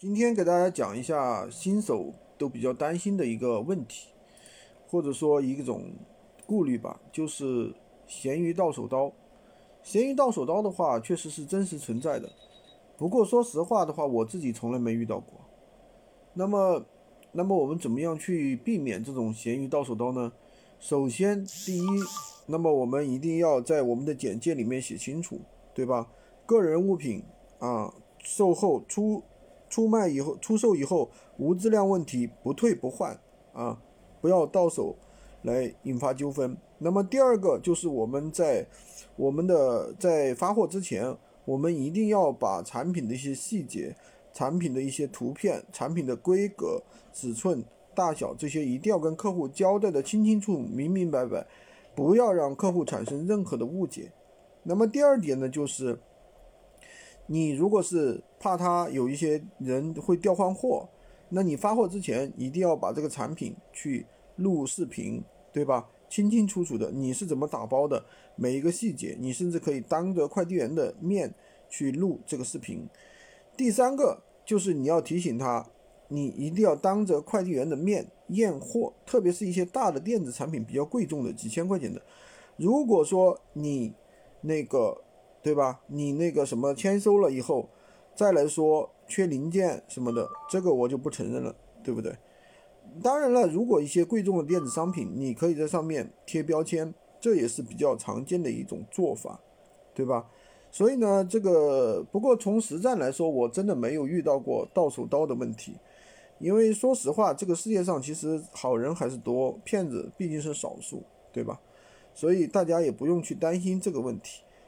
今天给大家讲一下新手都比较担心的一个问题，或者说一种顾虑吧，就是咸鱼到手刀。咸鱼到手刀的话，确实是真实存在的。不过说实话的话，我自己从来没遇到过。那么，那么我们怎么样去避免这种咸鱼到手刀呢？首先，第一，那么我们一定要在我们的简介里面写清楚，对吧？个人物品啊，售后出。出卖以后，出售以后无质量问题，不退不换啊，不要到手来引发纠纷。那么第二个就是我们在我们的在发货之前，我们一定要把产品的一些细节、产品的一些图片、产品的规格、尺寸、大小这些一定要跟客户交代的清清楚、明明白白，不要让客户产生任何的误解。那么第二点呢，就是。你如果是怕他有一些人会调换货，那你发货之前一定要把这个产品去录视频，对吧？清清楚楚的你是怎么打包的，每一个细节，你甚至可以当着快递员的面去录这个视频。第三个就是你要提醒他，你一定要当着快递员的面验货，特别是一些大的电子产品比较贵重的几千块钱的，如果说你那个。对吧？你那个什么签收了以后，再来说缺零件什么的，这个我就不承认了，对不对？当然了，如果一些贵重的电子商品，你可以在上面贴标签，这也是比较常见的一种做法，对吧？所以呢，这个不过从实战来说，我真的没有遇到过到手刀的问题，因为说实话，这个世界上其实好人还是多，骗子毕竟是少数，对吧？所以大家也不用去担心这个问题。